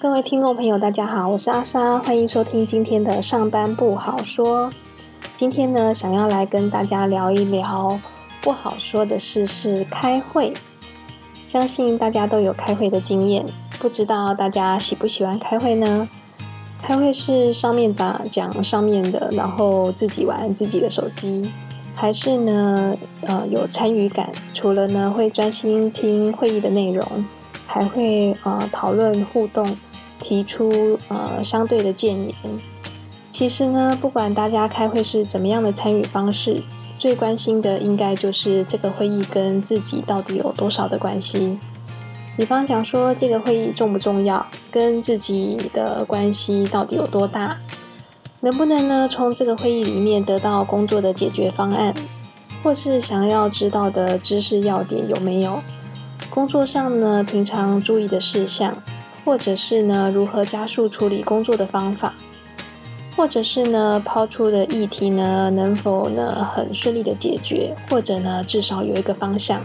各位听众朋友，大家好，我是阿莎，欢迎收听今天的上班不好说。今天呢，想要来跟大家聊一聊不好说的事是开会。相信大家都有开会的经验，不知道大家喜不喜欢开会呢？开会是上面咋讲上面的，然后自己玩自己的手机，还是呢，呃，有参与感？除了呢，会专心听会议的内容。还会呃讨论互动，提出呃相对的建言。其实呢，不管大家开会是怎么样的参与方式，最关心的应该就是这个会议跟自己到底有多少的关系。比方讲说，这个会议重不重要，跟自己的关系到底有多大，能不能呢从这个会议里面得到工作的解决方案，或是想要知道的知识要点有没有？工作上呢，平常注意的事项，或者是呢，如何加速处理工作的方法，或者是呢，抛出的议题呢，能否呢很顺利的解决，或者呢，至少有一个方向。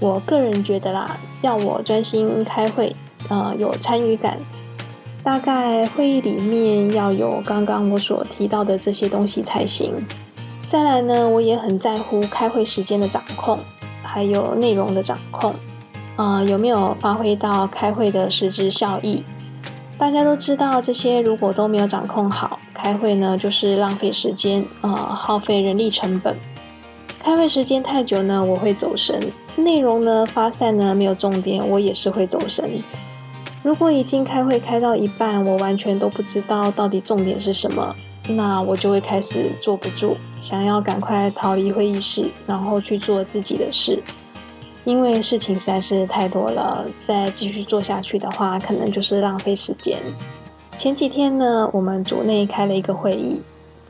我个人觉得啦，要我专心开会，呃，有参与感，大概会议里面要有刚刚我所提到的这些东西才行。再来呢，我也很在乎开会时间的掌控，还有内容的掌控。呃，有没有发挥到开会的实质效益？大家都知道，这些如果都没有掌控好，开会呢就是浪费时间，呃，耗费人力成本。开会时间太久呢，我会走神；内容呢发散呢没有重点，我也是会走神。如果已经开会开到一半，我完全都不知道到底重点是什么，那我就会开始坐不住，想要赶快逃离会议室，然后去做自己的事。因为事情实在是太多了，再继续做下去的话，可能就是浪费时间。前几天呢，我们组内开了一个会议，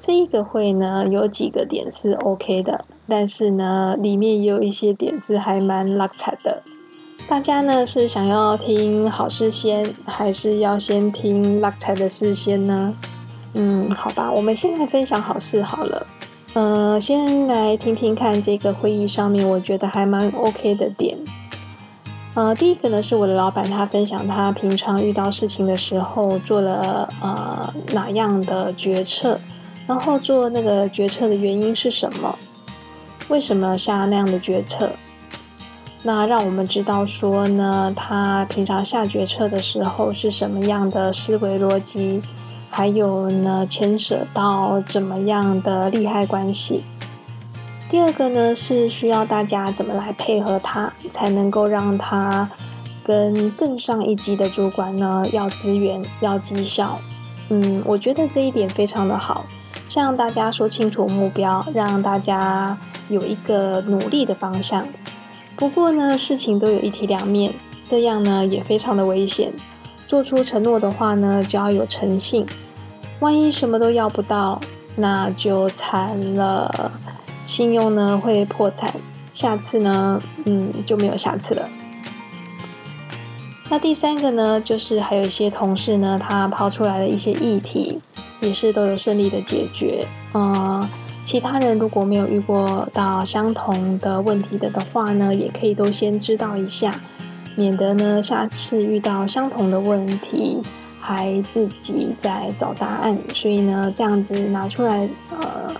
这一个会呢，有几个点是 OK 的，但是呢，里面也有一些点是还蛮拉踩的。大家呢是想要听好事先，还是要先听拉踩的事先呢？嗯，好吧，我们先来分享好事好了。呃，先来听听看这个会议上面，我觉得还蛮 OK 的点。呃，第一个呢是我的老板，他分享他平常遇到事情的时候做了呃哪样的决策，然后做那个决策的原因是什么，为什么下那样的决策？那让我们知道说呢，他平常下决策的时候是什么样的思维逻辑。还有呢，牵涉到怎么样的利害关系。第二个呢，是需要大家怎么来配合他，才能够让他跟更上一级的主管呢要资源、要绩效。嗯，我觉得这一点非常的好，向大家说清楚目标，让大家有一个努力的方向。不过呢，事情都有一体两面，这样呢也非常的危险。做出承诺的话呢，就要有诚信。万一什么都要不到，那就惨了，信用呢会破产，下次呢，嗯，就没有下次了。那第三个呢，就是还有一些同事呢，他抛出来的一些议题，也是都有顺利的解决。呃，其他人如果没有遇过到相同的问题的的话呢，也可以都先知道一下，免得呢下次遇到相同的问题。还自己在找答案，所以呢，这样子拿出来呃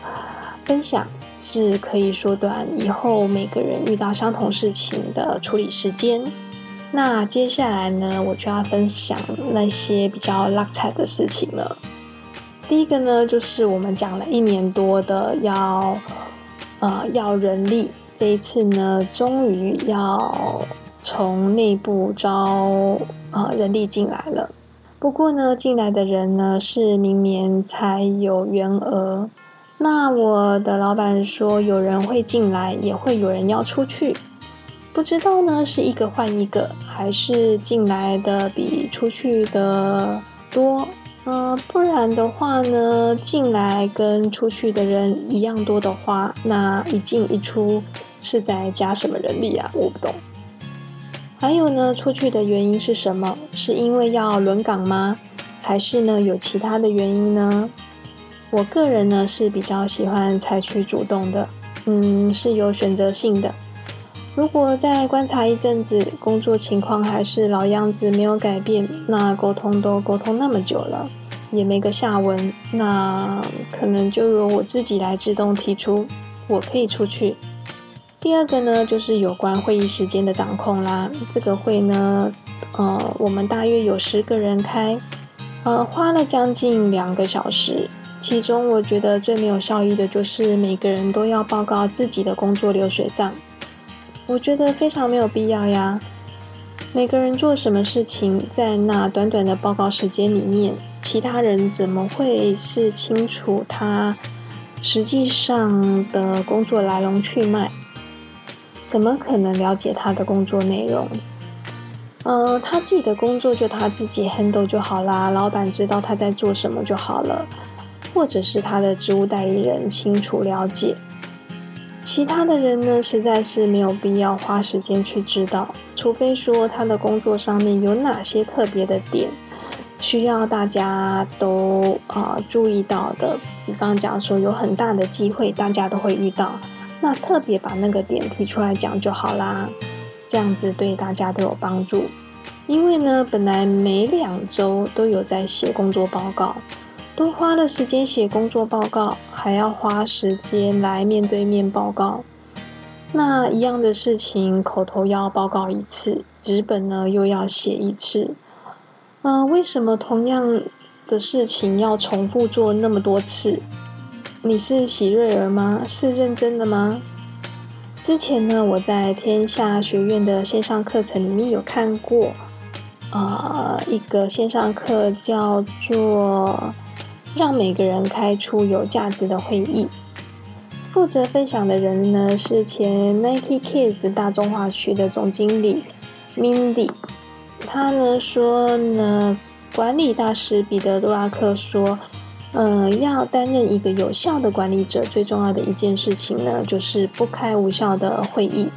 分享，是可以缩短以后每个人遇到相同事情的处理时间。那接下来呢，我就要分享那些比较拉彩的事情了。第一个呢，就是我们讲了一年多的要呃要人力，这一次呢，终于要从内部招呃人力进来了。不过呢，进来的人呢是明年才有员额。那我的老板说，有人会进来，也会有人要出去。不知道呢，是一个换一个，还是进来的比出去的多？呃，不然的话呢，进来跟出去的人一样多的话，那一进一出是在加什么人力啊？我不懂。还有呢，出去的原因是什么？是因为要轮岗吗？还是呢有其他的原因呢？我个人呢是比较喜欢采取主动的，嗯，是有选择性的。如果再观察一阵子，工作情况还是老样子，没有改变，那沟通都沟通那么久了，也没个下文，那可能就由我自己来自动提出，我可以出去。第二个呢，就是有关会议时间的掌控啦。这个会呢，呃，我们大约有十个人开，呃，花了将近两个小时。其中我觉得最没有效益的就是每个人都要报告自己的工作流水账。我觉得非常没有必要呀！每个人做什么事情，在那短短的报告时间里面，其他人怎么会是清楚他实际上的工作来龙去脉？怎么可能了解他的工作内容？嗯，他自己的工作就他自己 handle 就好啦，老板知道他在做什么就好了，或者是他的职务代理人清楚了解。其他的人呢，实在是没有必要花时间去知道，除非说他的工作上面有哪些特别的点需要大家都啊注意到的。比方讲说，有很大的机会，大家都会遇到，那特别把那个点提出来讲就好啦，这样子对大家都有帮助。因为呢，本来每两周都有在写工作报告。多花了时间写工作报告，还要花时间来面对面报告。那一样的事情，口头要报告一次，纸本呢又要写一次。嗯，为什么同样的事情要重复做那么多次？你是喜瑞儿吗？是认真的吗？之前呢，我在天下学院的线上课程里面有看过，啊，一个线上课叫做。让每个人开出有价值的会议。负责分享的人呢是前 Nike Kids 大中华区的总经理 Mindy。他呢说呢，管理大师彼得·杜拉克说，嗯，要担任一个有效的管理者，最重要的一件事情呢，就是不开无效的会议。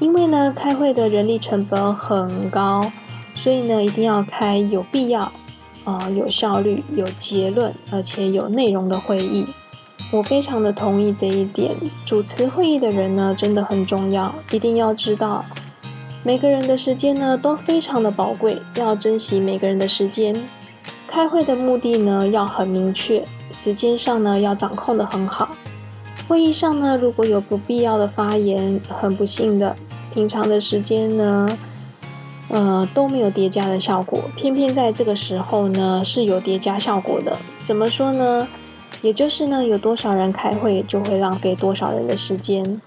因为呢，开会的人力成本很高，所以呢，一定要开有必要。啊，有效率、有结论，而且有内容的会议，我非常的同意这一点。主持会议的人呢，真的很重要，一定要知道每个人的时间呢都非常的宝贵，要珍惜每个人的时间。开会的目的呢要很明确，时间上呢要掌控的很好。会议上呢如果有不必要的发言，很不幸的，平常的时间呢。呃，都没有叠加的效果，偏偏在这个时候呢是有叠加效果的。怎么说呢？也就是呢，有多少人开会，就会浪费多少人的时间。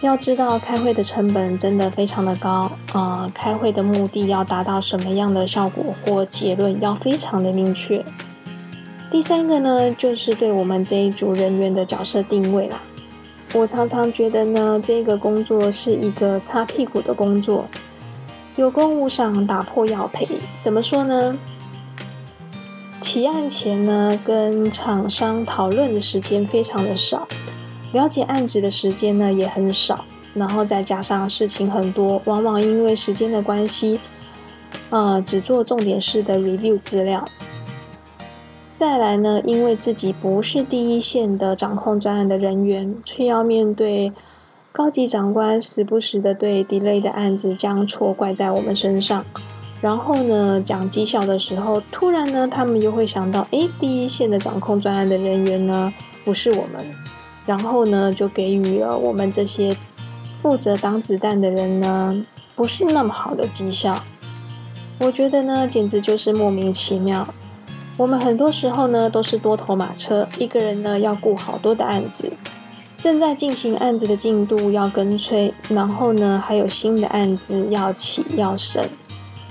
要知道，开会的成本真的非常的高啊！开会的目的要达到什么样的效果或结论，要非常的明确。第三个呢，就是对我们这一组人员的角色定位啦。我常常觉得呢，这个工作是一个擦屁股的工作。有功无赏，打破要赔。怎么说呢？起案前呢，跟厂商讨论的时间非常的少，了解案子的时间呢也很少，然后再加上事情很多，往往因为时间的关系，呃，只做重点式的 review 资料。再来呢，因为自己不是第一线的掌控专案的人员，却要面对。高级长官时不时的对 delay 的案子将错怪在我们身上，然后呢，讲绩效的时候，突然呢，他们又会想到，诶，第一线的掌控专案的人员呢，不是我们，然后呢，就给予了我们这些负责挡子弹的人呢，不是那么好的绩效。我觉得呢，简直就是莫名其妙。我们很多时候呢，都是多头马车，一个人呢，要顾好多的案子。正在进行案子的进度要跟催，然后呢，还有新的案子要起要审。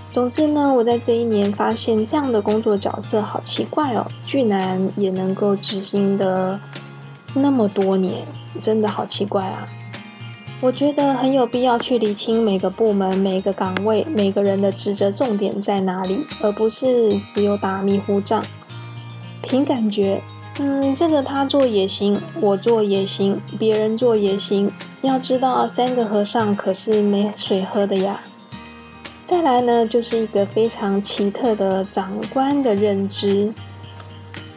总之呢，我在这一年发现这样的工作角色好奇怪哦，居然也能够执行的那么多年，真的好奇怪啊！我觉得很有必要去理清每个部门、每个岗位、每个人的职责重点在哪里，而不是只有打迷糊仗，凭感觉。嗯，这个他做也行，我做也行，别人做也行。要知道，三个和尚可是没水喝的呀。再来呢，就是一个非常奇特的长官的认知。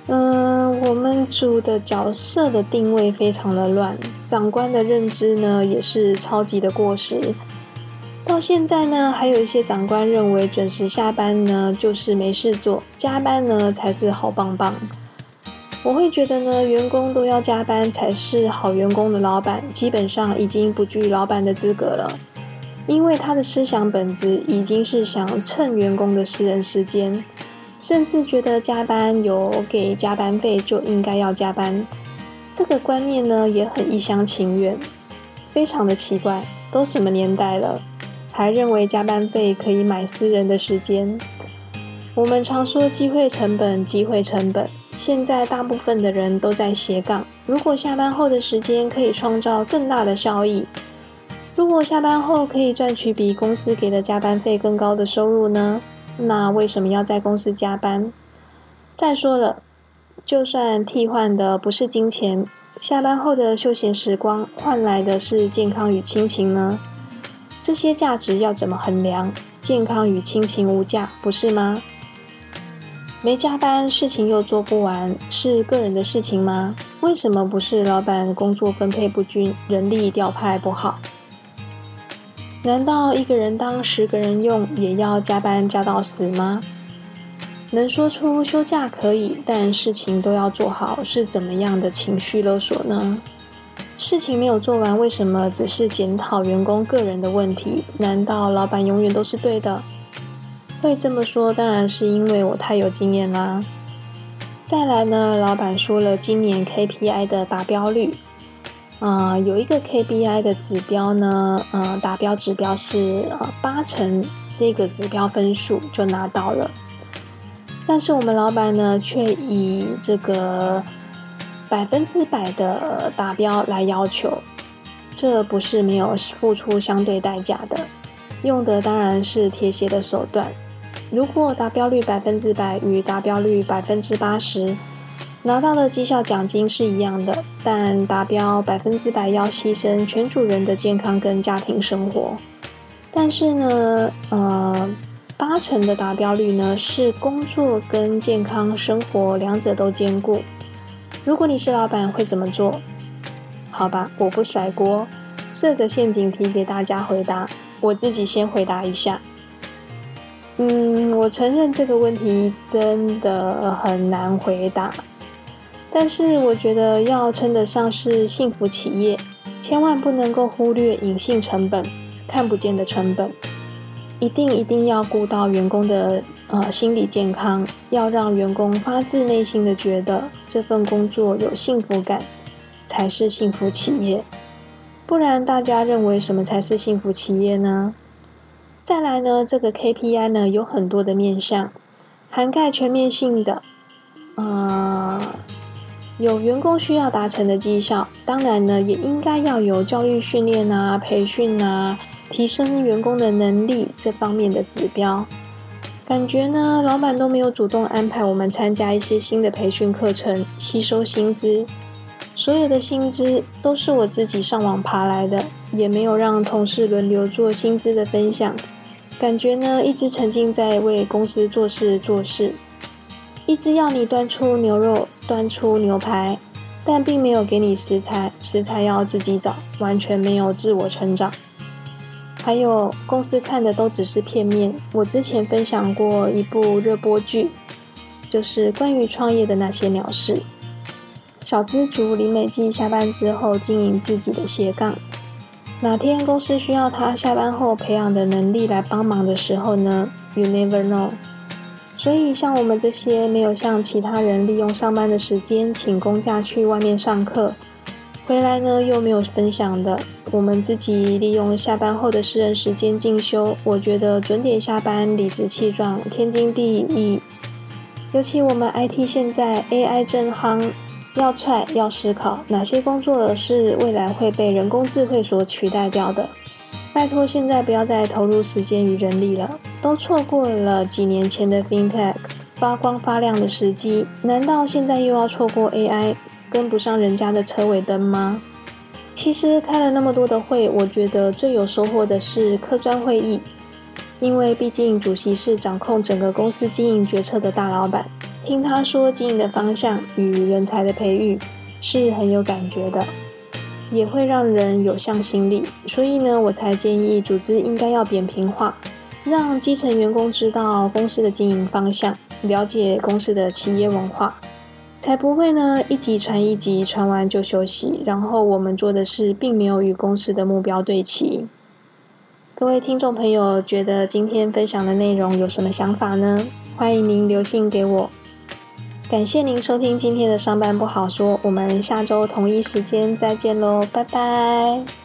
嗯，我们组的角色的定位非常的乱，长官的认知呢也是超级的过时。到现在呢，还有一些长官认为准时下班呢就是没事做，加班呢才是好棒棒。我会觉得呢，员工都要加班才是好员工的老板，基本上已经不具老板的资格了，因为他的思想本质已经是想蹭员工的私人时间。甚至觉得加班有给加班费就应该要加班，这个观念呢也很一厢情愿，非常的奇怪。都什么年代了，还认为加班费可以买私人的时间？我们常说机会成本，机会成本。现在大部分的人都在斜杠，如果下班后的时间可以创造更大的效益，如果下班后可以赚取比公司给的加班费更高的收入呢？那为什么要在公司加班？再说了，就算替换的不是金钱，下班后的休闲时光换来的是健康与亲情呢？这些价值要怎么衡量？健康与亲情无价，不是吗？没加班，事情又做不完，是个人的事情吗？为什么不是老板工作分配不均，人力调派不好？难道一个人当十个人用，也要加班加到死吗？能说出休假可以，但事情都要做好，是怎么样的情绪勒索呢？事情没有做完，为什么只是检讨员工个人的问题？难道老板永远都是对的？会这么说，当然是因为我太有经验啦。再来呢，老板说了今年 KPI 的达标率。啊，有一个 KPI 的指标呢，呃，达标指标是呃八成，这个指标分数就拿到了。但是我们老板呢，却以这个百分之百的达标来要求，这不是没有付出相对代价的，用的当然是贴鞋的手段。如果达标率百分之百与达标率百分之八十。拿到的绩效奖金是一样的，但达标百分之百要牺牲全组人的健康跟家庭生活。但是呢，呃，八成的达标率呢是工作跟健康生活两者都兼顾。如果你是老板会怎么做？好吧，我不甩锅，设个陷阱题给大家回答。我自己先回答一下。嗯，我承认这个问题真的很难回答。但是我觉得要称得上是幸福企业，千万不能够忽略隐性成本、看不见的成本，一定一定要顾到员工的呃心理健康，要让员工发自内心的觉得这份工作有幸福感，才是幸福企业。不然大家认为什么才是幸福企业呢？再来呢，这个 KPI 呢有很多的面向，涵盖全面性的，呃。有员工需要达成的绩效，当然呢，也应该要有教育训练啊、培训啊，提升员工的能力这方面的指标。感觉呢，老板都没有主动安排我们参加一些新的培训课程，吸收薪资。所有的薪资都是我自己上网爬来的，也没有让同事轮流做薪资的分享。感觉呢，一直沉浸在为公司做事做事。一直要你端出牛肉、端出牛排，但并没有给你食材，食材要自己找，完全没有自我成长。还有公司看的都只是片面。我之前分享过一部热播剧，就是关于创业的那些鸟事。小资族林美静下班之后经营自己的斜杠，哪天公司需要她下班后培养的能力来帮忙的时候呢？You never know。所以，像我们这些没有像其他人利用上班的时间请公假去外面上课，回来呢又没有分享的，我们自己利用下班后的私人时间进修，我觉得准点下班、理直气壮、天经地义。尤其我们 IT 现在 AI 正夯，要踹要思考哪些工作是未来会被人工智慧所取代掉的。拜托，现在不要再投入时间与人力了，都错过了几年前的 FinTech 发光发亮的时机，难道现在又要错过 AI 跟不上人家的车尾灯吗？其实开了那么多的会，我觉得最有收获的是客专会议，因为毕竟主席是掌控整个公司经营决策的大老板，听他说经营的方向与人才的培育是很有感觉的，也会让人有向心力。所以呢，我才建议组织应该要扁平化，让基层员工知道公司的经营方向，了解公司的企业文化。才不会呢，一级传一级，传完就休息，然后我们做的事并没有与公司的目标对齐。各位听众朋友，觉得今天分享的内容有什么想法呢？欢迎您留信给我。感谢您收听今天的上班不好说，我们下周同一时间再见喽，拜拜。